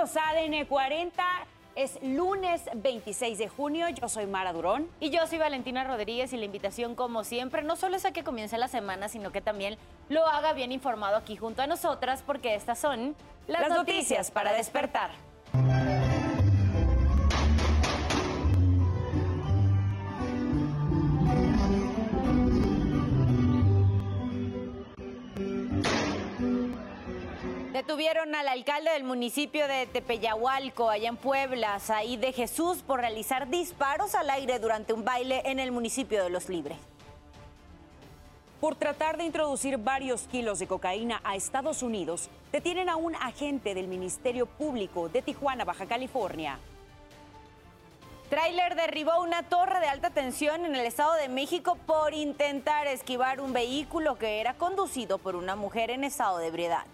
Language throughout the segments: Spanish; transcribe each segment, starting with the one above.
Bienvenidos a ADN 40. Es lunes 26 de junio, yo soy Mara Durón. Y yo soy Valentina Rodríguez y la invitación, como siempre, no solo es a que comience la semana, sino que también lo haga bien informado aquí junto a nosotras, porque estas son las, noticias, para despertar. Detuvieron al alcalde del municipio de Tepeyahualco, allá en Puebla, Saí de Jesús, por realizar disparos al aire durante un baile en el municipio de Los Libres. Por tratar de introducir varios kilos de cocaína a Estados Unidos, detienen a un agente del Ministerio Público de Tijuana, Baja California. Trailer derribó una torre de alta tensión en el Estado de México por intentar esquivar un vehículo que era conducido por una mujer en estado de ebriedad.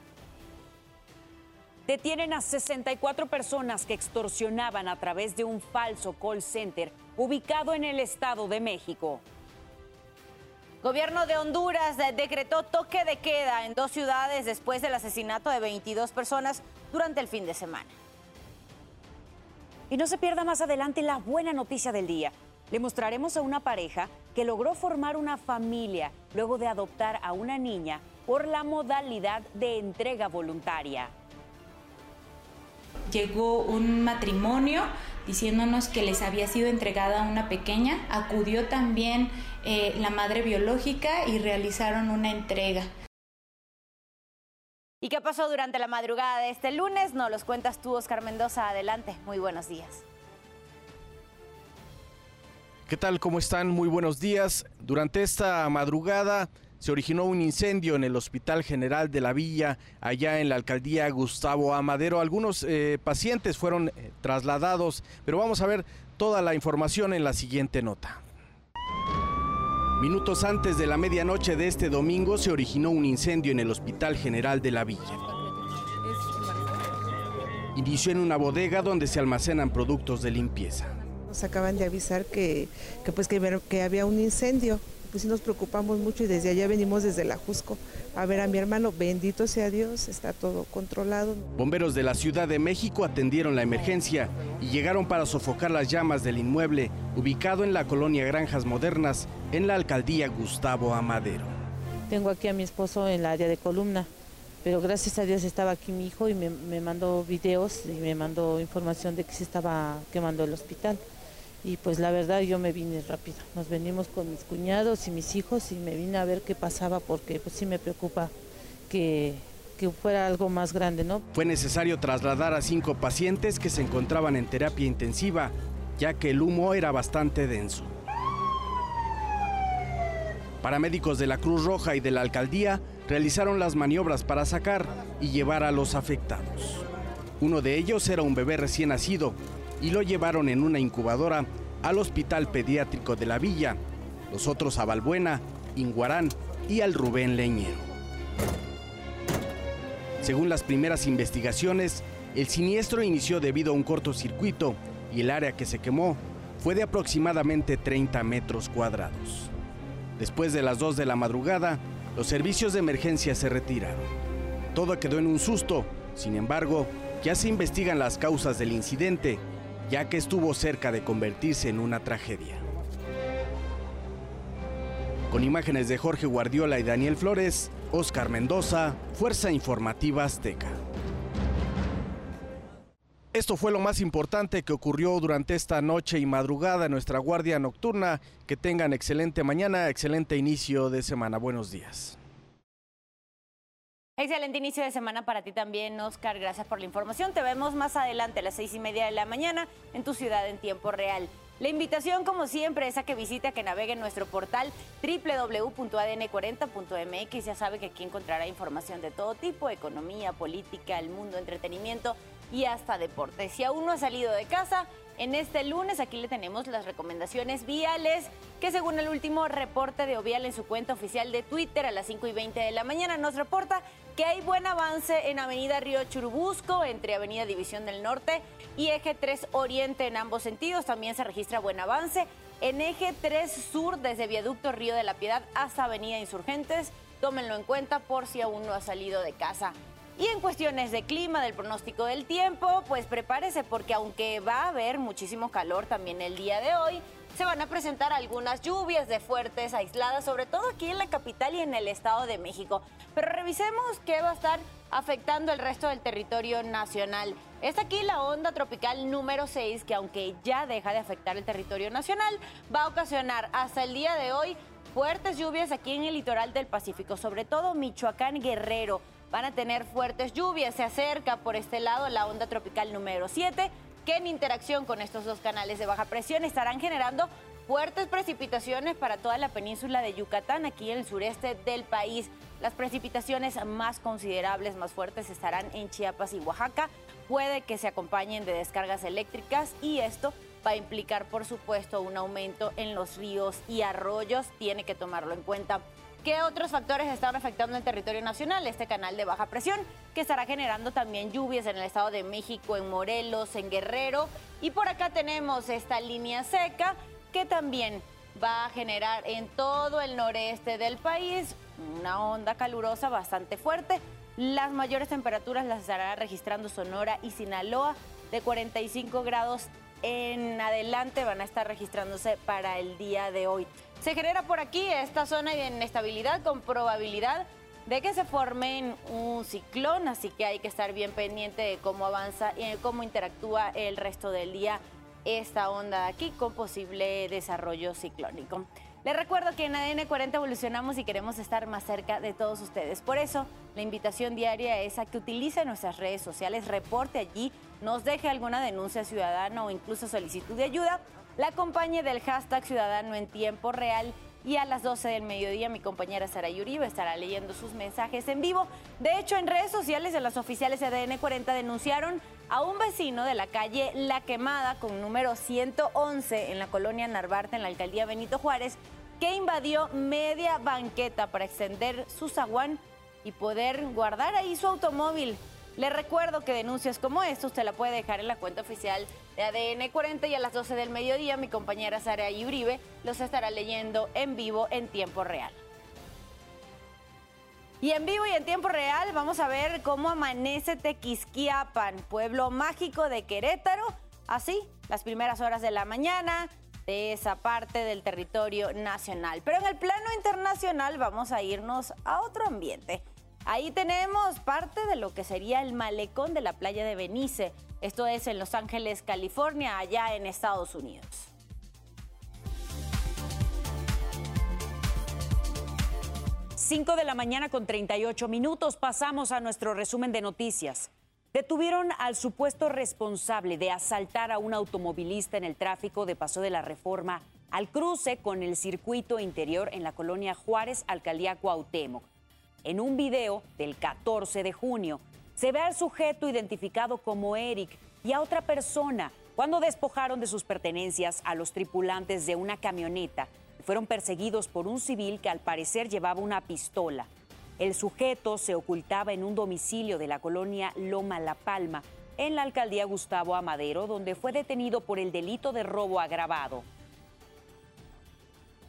Detienen a 64 personas que extorsionaban a través de un falso call center ubicado en el Estado de México. Gobierno de Honduras decretó toque de queda en dos ciudades después del asesinato de 22 personas durante el fin de semana. Y no se pierda más adelante la buena noticia del día. Le mostraremos a una pareja que logró formar una familia luego de adoptar a una niña por la modalidad de entrega voluntaria llegó un matrimonio diciéndonos que les había sido entregada una pequeña, acudió también eh, la madre biológica y realizaron una entrega. ¿Y qué pasó durante la madrugada de este lunes? Nos los cuentas tú, Oscar Mendoza. Adelante, muy buenos días. ¿Qué tal? ¿Cómo están? Muy buenos días. Durante esta madrugada se originó un incendio en el Hospital General de la Villa, allá en la alcaldía Gustavo Amadero. Algunos eh, pacientes fueron eh, trasladados, pero vamos a ver toda la información en la siguiente nota. Minutos antes de la medianoche de este domingo se originó un incendio en el Hospital General de la Villa. Inició en una bodega donde se almacenan productos de limpieza. Nos acaban de avisar que, pues, que había un incendio pues sí nos preocupamos mucho y desde allá venimos desde la Jusco a ver a mi hermano, bendito sea Dios, está todo controlado. Bomberos de la Ciudad de México atendieron la emergencia y llegaron para sofocar las llamas del inmueble ubicado en la colonia Granjas Modernas en la alcaldía Gustavo Amadero. Tengo aquí a mi esposo en la área de columna, pero gracias a Dios estaba aquí mi hijo y me, me mandó videos y me mandó información de que se estaba quemando el hospital y pues la verdad yo me vine rápido. Nos venimos con mis cuñados y mis hijos y me vine a ver qué pasaba porque pues sí me preocupa que, que fuera algo más grande, ¿no? Fue necesario trasladar a cinco pacientes que se encontraban en terapia intensiva, ya que el humo era bastante denso. Paramédicos de la Cruz Roja y de la alcaldía realizaron las maniobras para sacar y llevar a los afectados. Uno de ellos era un bebé recién nacido y lo llevaron en una incubadora al Hospital Pediátrico de la Villa, los otros a Balbuena, Inguarán y al Rubén Leñero. Según las primeras investigaciones, el siniestro inició debido a un cortocircuito y el área que se quemó fue de aproximadamente 30 metros cuadrados. Después de las 2 de la madrugada, los servicios de emergencia se retiraron. Todo quedó en un susto, sin embargo, ya se investigan las causas del incidente ya que estuvo cerca de convertirse en una tragedia. Con imágenes de Jorge Guardiola y Daniel Flores, Oscar Mendoza, Fuerza Informativa Azteca. Esto fue lo más importante que ocurrió durante esta noche y madrugada en nuestra guardia nocturna. Que tengan excelente mañana, excelente inicio de semana. Buenos días. Excelente inicio de semana para ti también, Oscar. Gracias por la información. Te vemos más adelante a las seis y media de la mañana en tu ciudad en tiempo real. La invitación, como siempre, es a que visite, a que navegue en nuestro portal www.adn40.mx. Ya sabe que aquí encontrará información de todo tipo, economía, política, el mundo, entretenimiento y hasta deporte. Si aún no ha salido de casa, en este lunes aquí le tenemos las recomendaciones viales que según el último reporte de Ovial en su cuenta oficial de Twitter a las 5 y 20 de la mañana nos reporta que hay buen avance en Avenida Río Churubusco entre Avenida División del Norte y Eje 3 Oriente en ambos sentidos. También se registra buen avance en Eje 3 Sur desde Viaducto Río de la Piedad hasta Avenida Insurgentes. Tómenlo en cuenta por si aún no ha salido de casa. Y en cuestiones de clima, del pronóstico del tiempo, pues prepárese porque aunque va a haber muchísimo calor también el día de hoy, se van a presentar algunas lluvias de fuertes aisladas, sobre todo aquí en la capital y en el Estado de México. Pero revisemos qué va a estar afectando el resto del territorio nacional. Está aquí la onda tropical número 6, que aunque ya deja de afectar el territorio nacional, va a ocasionar hasta el día de hoy fuertes lluvias aquí en el litoral del Pacífico, sobre todo Michoacán Guerrero. Van a tener fuertes lluvias, se acerca por este lado la onda tropical número 7 que en interacción con estos dos canales de baja presión estarán generando fuertes precipitaciones para toda la península de Yucatán, aquí en el sureste del país. Las precipitaciones más considerables, más fuertes, estarán en Chiapas y Oaxaca. Puede que se acompañen de descargas eléctricas y esto va a implicar, por supuesto, un aumento en los ríos y arroyos. Tiene que tomarlo en cuenta. ¿Qué otros factores están afectando el territorio nacional? Este canal de baja presión que estará generando también lluvias en el Estado de México, en Morelos, en Guerrero. Y por acá tenemos esta línea seca que también va a generar en todo el noreste del país una onda calurosa bastante fuerte. Las mayores temperaturas las estará registrando Sonora y Sinaloa de 45 grados en adelante van a estar registrándose para el día de hoy. Se genera por aquí esta zona de inestabilidad con probabilidad de que se forme un ciclón, así que hay que estar bien pendiente de cómo avanza y cómo interactúa el resto del día esta onda de aquí con posible desarrollo ciclónico. Les recuerdo que en ADN 40 evolucionamos y queremos estar más cerca de todos ustedes. Por eso, la invitación diaria es a que utilice nuestras redes sociales, reporte allí, nos deje alguna denuncia ciudadana o incluso solicitud de ayuda la acompañe del hashtag Ciudadano en Tiempo Real y a las 12 del mediodía mi compañera Sara Yuribe estará leyendo sus mensajes en vivo. De hecho, en redes sociales de las oficiales de ADN 40 denunciaron a un vecino de la calle La Quemada con número 111 en la colonia Narvarte en la alcaldía Benito Juárez que invadió media banqueta para extender su zaguán y poder guardar ahí su automóvil. Le recuerdo que denuncias como esta usted la puede dejar en la cuenta oficial de ADN 40 y a las 12 del mediodía mi compañera Sara Uribe los estará leyendo en vivo en tiempo real. Y en vivo y en tiempo real vamos a ver cómo amanece Tequisquiapan, pueblo mágico de Querétaro. Así, las primeras horas de la mañana de esa parte del territorio nacional. Pero en el plano internacional vamos a irnos a otro ambiente. Ahí tenemos parte de lo que sería el malecón de la playa de Benice. Esto es en Los Ángeles, California, allá en Estados Unidos. Cinco de la mañana con 38 minutos pasamos a nuestro resumen de noticias. Detuvieron al supuesto responsable de asaltar a un automovilista en el tráfico de Paso de la Reforma al cruce con el circuito interior en la colonia Juárez, alcaldía Cuauhtémoc. En un video del 14 de junio se ve al sujeto identificado como Eric y a otra persona cuando despojaron de sus pertenencias a los tripulantes de una camioneta fueron perseguidos por un civil que al parecer llevaba una pistola. El sujeto se ocultaba en un domicilio de la colonia Loma La Palma, en la alcaldía Gustavo Amadero, donde fue detenido por el delito de robo agravado.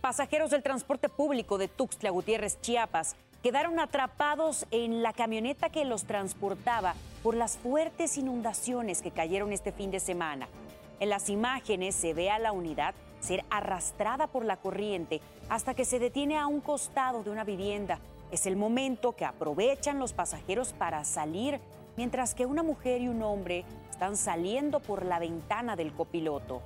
Pasajeros del transporte público de Tuxtla Gutiérrez, Chiapas, quedaron atrapados en la camioneta que los transportaba por las fuertes inundaciones que cayeron este fin de semana. En las imágenes se ve a la unidad ser arrastrada por la corriente hasta que se detiene a un costado de una vivienda. Es el momento que aprovechan los pasajeros para salir, mientras que una mujer y un hombre están saliendo por la ventana del copiloto.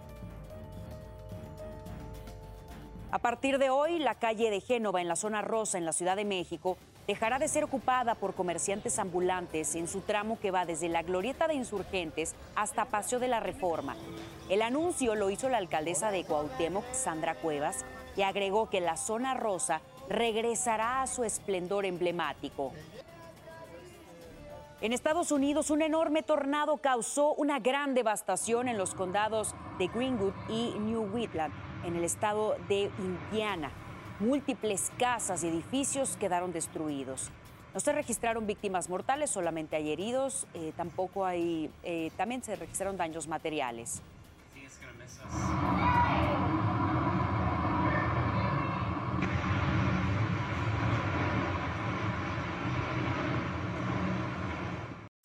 A partir de hoy, la calle de Génova en la zona rosa en la Ciudad de México dejará de ser ocupada por comerciantes ambulantes en su tramo que va desde la Glorieta de Insurgentes hasta Paseo de la Reforma. El anuncio lo hizo la alcaldesa de Cuauhtémoc, Sandra Cuevas, y agregó que la zona rosa regresará a su esplendor emblemático. En Estados Unidos, un enorme tornado causó una gran devastación en los condados de Greenwood y New Wheatland en el estado de Indiana. Múltiples casas y edificios quedaron destruidos. No se registraron víctimas mortales, solamente hay heridos. Eh, tampoco hay, eh, también se registraron daños materiales.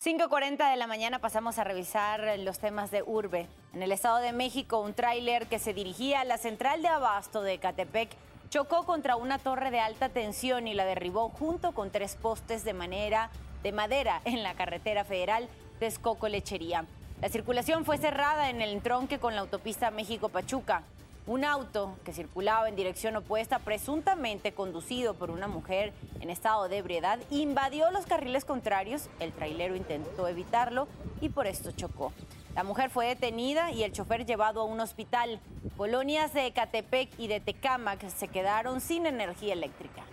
5.40 de la mañana pasamos a revisar los temas de urbe. En el Estado de México, un tráiler que se dirigía a la central de abasto de Catepec chocó contra una torre de alta tensión y la derribó junto con tres postes de, manera, de madera en la carretera federal Texcoco Lechería. La circulación fue cerrada en el entronque con la autopista México-Pachuca. Un auto que circulaba en dirección opuesta, presuntamente conducido por una mujer en estado de ebriedad, invadió los carriles contrarios. El trailero intentó evitarlo y por esto chocó. La mujer fue detenida y el chofer llevado a un hospital. Colonias de Ecatepec y de Tecámac se quedaron sin energía eléctrica.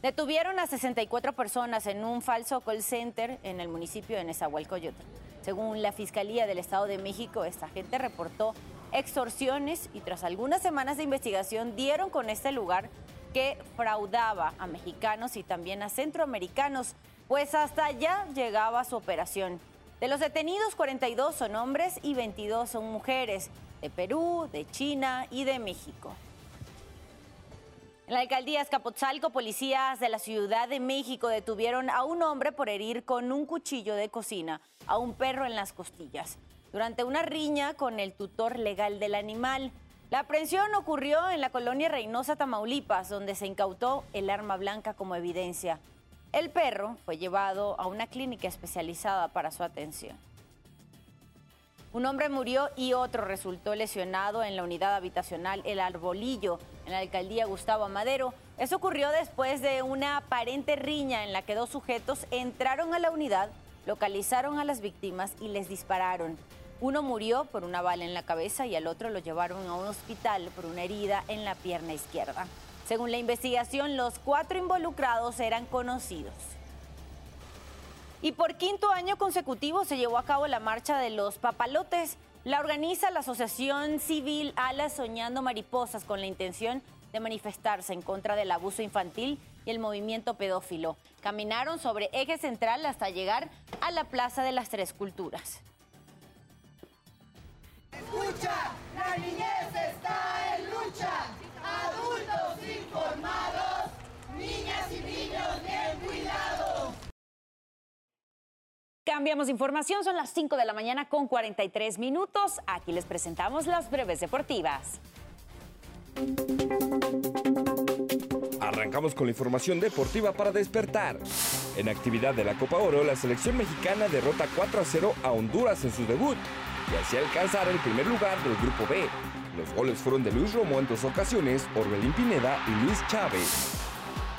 Detuvieron a 64 personas en un falso call center en el municipio de Nezahualcóyotl. Según la Fiscalía del Estado de México, esta gente reportó extorsiones y tras algunas semanas de investigación dieron con este lugar que fraudaba a mexicanos y también a centroamericanos, pues hasta allá llegaba su operación. De los detenidos, 42 son hombres y 22 son mujeres, de Perú, de China y de México. En la alcaldía Escapotzalco, policías de la Ciudad de México detuvieron a un hombre por herir con un cuchillo de cocina a un perro en las costillas durante una riña con el tutor legal del animal. La aprehensión ocurrió en la colonia Reynosa, Tamaulipas, donde se incautó el arma blanca como evidencia. El perro fue llevado a una clínica especializada para su atención. Un hombre murió y otro resultó lesionado en la unidad habitacional El Arbolillo, en la alcaldía Gustavo Amadero. Eso ocurrió después de una aparente riña en la que dos sujetos entraron a la unidad, localizaron a las víctimas y les dispararon. Uno murió por una bala en la cabeza y al otro lo llevaron a un hospital por una herida en la pierna izquierda. Según la investigación, los cuatro involucrados eran conocidos. Y por quinto año consecutivo se llevó a cabo la marcha de los papalotes. La organiza la Asociación Civil Alas Soñando Mariposas con la intención de manifestarse en contra del abuso infantil y el movimiento pedófilo. Caminaron sobre eje central hasta llegar a la Plaza de las Tres Culturas. Escucha, la niñez está en lucha. Adultos informados, niñas y niños bien cuidados. Cambiamos información, son las 5 de la mañana con 43 minutos. Aquí les presentamos las breves deportivas. Arrancamos con la información deportiva para despertar. En actividad de la Copa Oro, la selección mexicana derrota 4 a 0 a Honduras en su debut y así alcanzar el primer lugar del Grupo B. Los goles fueron de Luis Romo en dos ocasiones, Orbelín Pineda y Luis Chávez.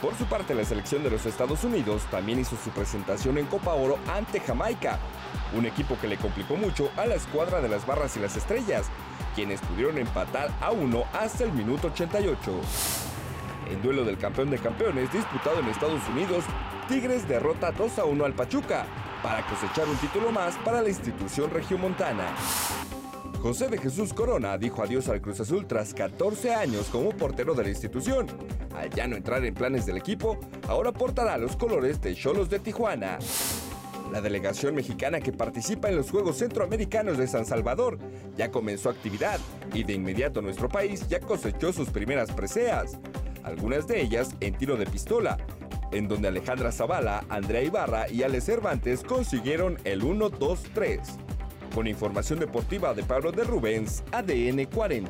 Por su parte, la selección de los Estados Unidos también hizo su presentación en Copa Oro ante Jamaica, un equipo que le complicó mucho a la escuadra de las barras y las estrellas, quienes pudieron empatar a uno hasta el minuto 88. En duelo del campeón de campeones disputado en Estados Unidos, Tigres derrota 2 a 1 al Pachuca, para cosechar un título más para la institución regiomontana. José de Jesús Corona dijo adiós al Cruz Azul tras 14 años como portero de la institución. Al ya no entrar en planes del equipo, ahora portará los colores de Cholos de Tijuana. La delegación mexicana que participa en los Juegos Centroamericanos de San Salvador ya comenzó actividad y de inmediato nuestro país ya cosechó sus primeras preseas, algunas de ellas en tiro de pistola, en donde Alejandra Zavala, Andrea Ibarra y Ale Cervantes consiguieron el 1-2-3. Con información deportiva de Pablo de Rubens, ADN 40.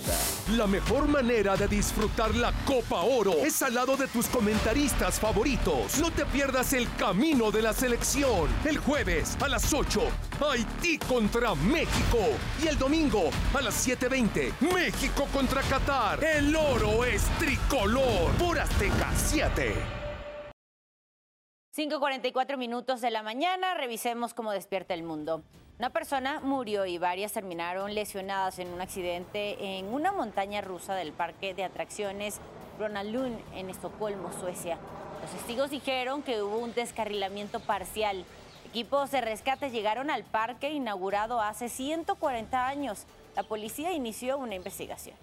La mejor manera de disfrutar la Copa Oro es al lado de tus comentaristas favoritos. No te pierdas el camino de la selección. El jueves a las 8, Haití contra México. Y el domingo a las 7:20, México contra Qatar. El oro es tricolor por Azteca 7. 5.44 minutos de la mañana, revisemos cómo despierta el mundo. Una persona murió y varias terminaron lesionadas en un accidente en una montaña rusa del parque de atracciones Ronalund en Estocolmo, Suecia. Los testigos dijeron que hubo un descarrilamiento parcial. Equipos de rescate llegaron al parque inaugurado hace 140 años. La policía inició una investigación.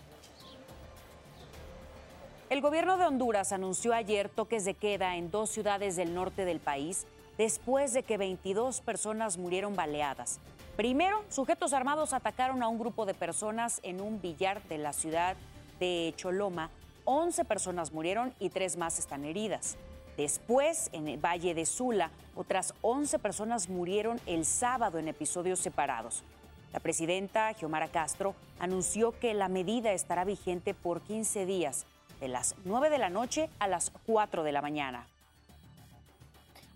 El gobierno de Honduras anunció ayer toques de queda en dos ciudades del norte del país después de que 22 personas murieron baleadas. Primero, sujetos armados atacaron a un grupo de personas en un billar de la ciudad de Choloma. 11 personas murieron y tres más están heridas. Después, en el Valle de Sula, otras 11 personas murieron el sábado en episodios separados. La presidenta Xiomara Castro anunció que la medida estará vigente por 15 días, de las 9 de la noche a las 4 de la mañana.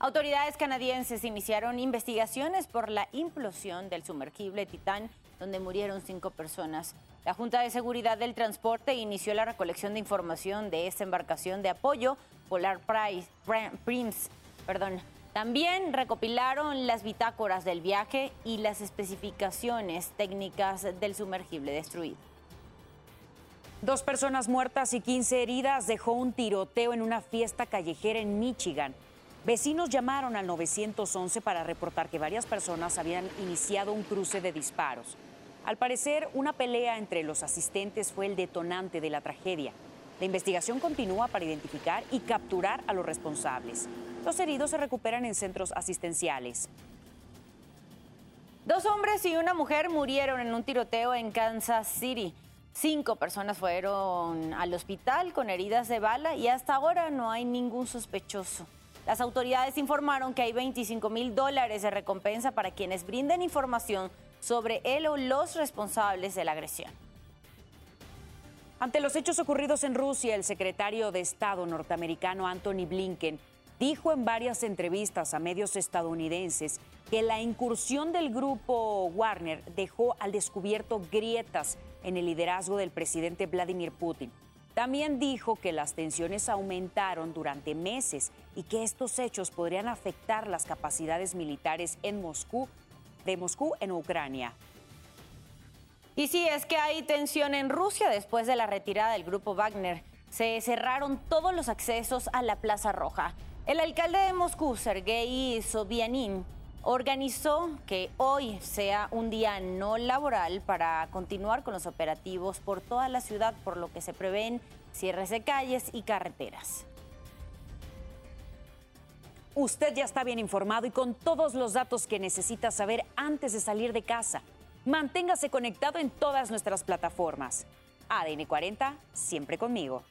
Autoridades canadienses iniciaron investigaciones por la implosión del sumergible Titán, donde murieron cinco personas. La Junta de Seguridad del Transporte inició la recolección de información de esta embarcación de apoyo, Polar Price, Prince. Perdón. También recopilaron las bitácoras del viaje y las especificaciones técnicas del sumergible destruido. Dos personas muertas y 15 heridas dejó un tiroteo en una fiesta callejera en Michigan. Vecinos llamaron al 911 para reportar que varias personas habían iniciado un cruce de disparos. Al parecer, una pelea entre los asistentes fue el detonante de la tragedia. La investigación continúa para identificar y capturar a los responsables. Los heridos se recuperan en centros asistenciales. Dos hombres y una mujer murieron en un tiroteo en Kansas City. Cinco personas fueron al hospital con heridas de bala y hasta ahora no hay ningún sospechoso. Las autoridades informaron que hay 25 mil dólares de recompensa para quienes brinden información sobre él o los responsables de la agresión. Ante los hechos ocurridos en Rusia, el secretario de Estado norteamericano Anthony Blinken dijo en varias entrevistas a medios estadounidenses que la incursión del grupo Warner dejó al descubierto grietas en el liderazgo del presidente Vladimir Putin. También dijo que las tensiones aumentaron durante meses y que estos hechos podrían afectar las capacidades militares en Moscú, de Moscú en Ucrania. Y sí, es que hay tensión en Rusia después de la retirada del grupo Wagner. Se cerraron todos los accesos a la Plaza Roja. El alcalde de Moscú, Sergei Sobyanin, organizó que hoy sea un día no laboral para continuar con los operativos por toda la ciudad, por lo que se prevén cierres de calles y carreteras. Usted ya está bien informado y con todos los datos que necesita saber antes de salir de casa. Manténgase conectado en todas nuestras plataformas. ADN 40, siempre conmigo.